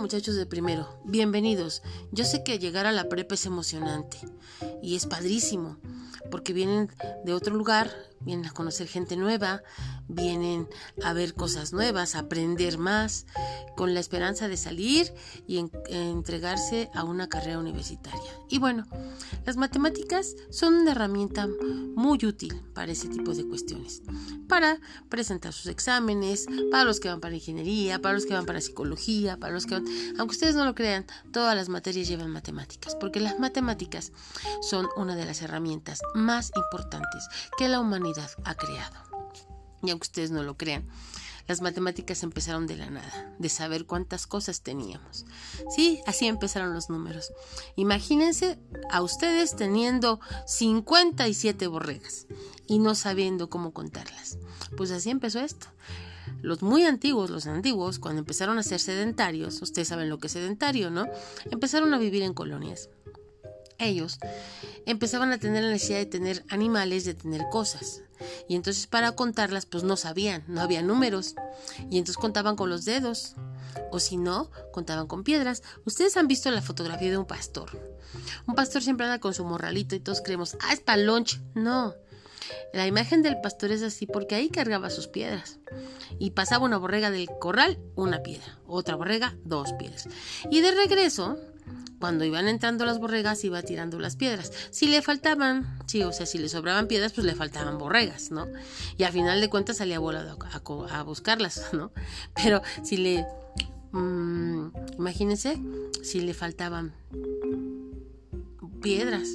muchachos de primero, bienvenidos. Yo sé que llegar a la prepa es emocionante y es padrísimo, porque vienen de otro lugar, vienen a conocer gente nueva, vienen a ver cosas nuevas, a aprender más, con la esperanza de salir y entregarse a una carrera universitaria. Y bueno, las matemáticas son una herramienta muy útil para ese tipo de cuestiones, para presentar sus exámenes, para los que van para ingeniería, para los que van para psicología, para los que van, aunque ustedes no lo crean, todas las materias llevan matemáticas, porque las matemáticas son una de las herramientas más importantes que la humanidad ha creado. Y aunque ustedes no lo crean, las matemáticas empezaron de la nada, de saber cuántas cosas teníamos. Sí, así empezaron los números. Imagínense a ustedes teniendo 57 borregas y no sabiendo cómo contarlas. Pues así empezó esto. Los muy antiguos, los antiguos, cuando empezaron a ser sedentarios, ustedes saben lo que es sedentario, ¿no? Empezaron a vivir en colonias ellos empezaban a tener la necesidad de tener animales, de tener cosas. Y entonces para contarlas pues no sabían, no había números. Y entonces contaban con los dedos. O si no, contaban con piedras. Ustedes han visto la fotografía de un pastor. Un pastor siempre anda con su morralito y todos creemos, ah, es para lunch. No. La imagen del pastor es así porque ahí cargaba sus piedras. Y pasaba una borrega del corral, una piedra. Otra borrega, dos piedras. Y de regreso, cuando iban entrando las borregas iba tirando las piedras. Si le faltaban, sí, o sea, si le sobraban piedras, pues le faltaban borregas, ¿no? Y al final de cuentas salía volado a, buscarlas, ¿no? Pero si le... Mmm, imagínense si le faltaban piedras.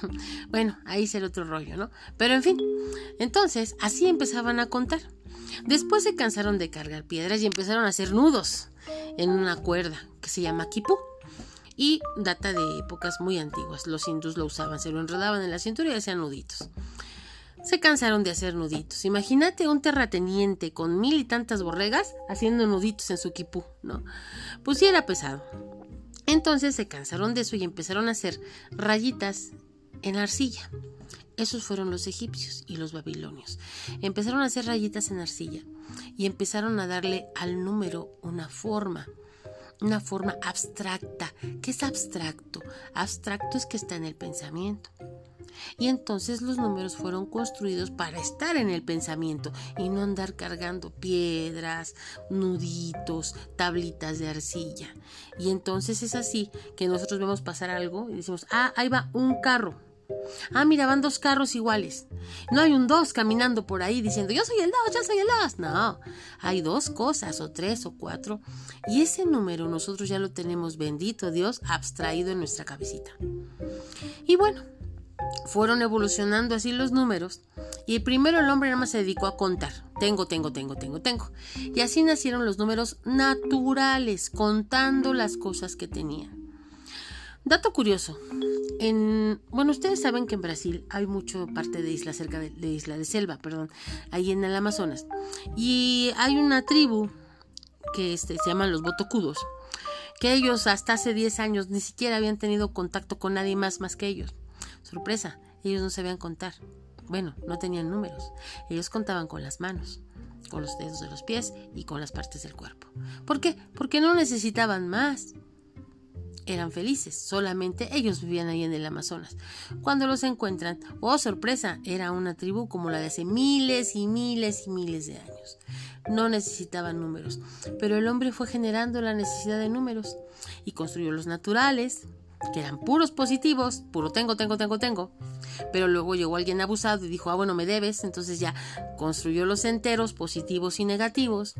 Bueno, ahí será otro rollo, ¿no? Pero en fin, entonces así empezaban a contar. Después se cansaron de cargar piedras y empezaron a hacer nudos en una cuerda que se llama kipú y data de épocas muy antiguas. Los hindús lo usaban, se lo enredaban en la cintura y hacían nuditos. Se cansaron de hacer nuditos. Imagínate un terrateniente con mil y tantas borregas haciendo nuditos en su quipú, ¿no? Pues sí era pesado. Entonces se cansaron de eso y empezaron a hacer rayitas en arcilla. Esos fueron los egipcios y los babilonios. Empezaron a hacer rayitas en arcilla y empezaron a darle al número una forma una forma abstracta. ¿Qué es abstracto? Abstracto es que está en el pensamiento. Y entonces los números fueron construidos para estar en el pensamiento y no andar cargando piedras, nuditos, tablitas de arcilla. Y entonces es así que nosotros vemos pasar algo y decimos, ah, ahí va un carro. Ah, mira, van dos carros iguales. No hay un dos caminando por ahí diciendo yo soy el dos, yo soy el dos. No, hay dos cosas, o tres, o cuatro. Y ese número nosotros ya lo tenemos, bendito Dios, abstraído en nuestra cabecita. Y bueno, fueron evolucionando así los números. Y primero el hombre nada más se dedicó a contar. Tengo, tengo, tengo, tengo, tengo. Y así nacieron los números naturales, contando las cosas que tenían. Dato curioso. En, bueno, ustedes saben que en Brasil hay mucho parte de isla cerca de, isla de selva, perdón, ahí en el Amazonas. Y hay una tribu que este, se llaman los botocudos, que ellos hasta hace 10 años ni siquiera habían tenido contacto con nadie más más que ellos. Sorpresa, ellos no sabían contar. Bueno, no tenían números. Ellos contaban con las manos, con los dedos de los pies y con las partes del cuerpo. ¿Por qué? Porque no necesitaban más eran felices, solamente ellos vivían ahí en el Amazonas. Cuando los encuentran, oh sorpresa, era una tribu como la de hace miles y miles y miles de años. No necesitaban números, pero el hombre fue generando la necesidad de números y construyó los naturales, que eran puros positivos, puro tengo, tengo, tengo, tengo. Pero luego llegó alguien abusado y dijo, ah, bueno, me debes. Entonces ya construyó los enteros, positivos y negativos.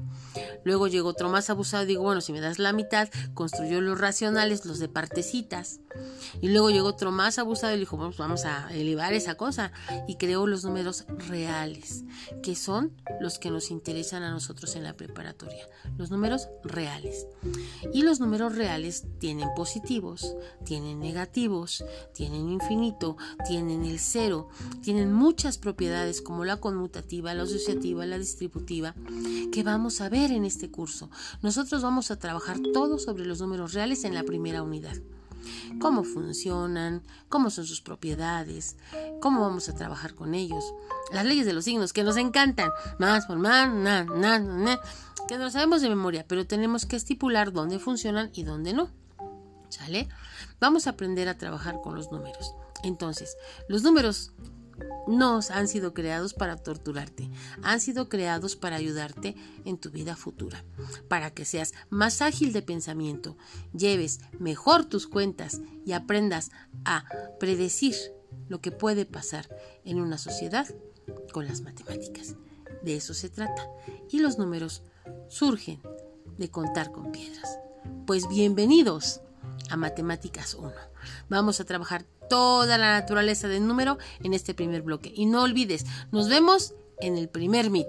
Luego llegó otro más abusado y dijo, bueno, si me das la mitad, construyó los racionales, los de partecitas. Y luego llegó otro más abusado y dijo, bueno, pues vamos a elevar esa cosa. Y creó los números reales, que son los que nos interesan a nosotros en la preparatoria. Los números reales. Y los números reales tienen positivos, tienen negativos, tienen infinito, tienen el cero, tienen muchas propiedades como la conmutativa, la asociativa, la distributiva, que vamos a ver en este curso. Nosotros vamos a trabajar todo sobre los números reales en la primera unidad cómo funcionan, cómo son sus propiedades, cómo vamos a trabajar con ellos, las leyes de los signos que nos encantan, más por más, na, na, na, que no sabemos de memoria, pero tenemos que estipular dónde funcionan y dónde no. ¿Sale? Vamos a aprender a trabajar con los números. Entonces, los números no han sido creados para torturarte, han sido creados para ayudarte en tu vida futura, para que seas más ágil de pensamiento, lleves mejor tus cuentas y aprendas a predecir lo que puede pasar en una sociedad con las matemáticas. De eso se trata. Y los números surgen de contar con piedras. Pues bienvenidos a Matemáticas 1. Vamos a trabajar toda la naturaleza del número en este primer bloque. Y no olvides, nos vemos en el primer MIT.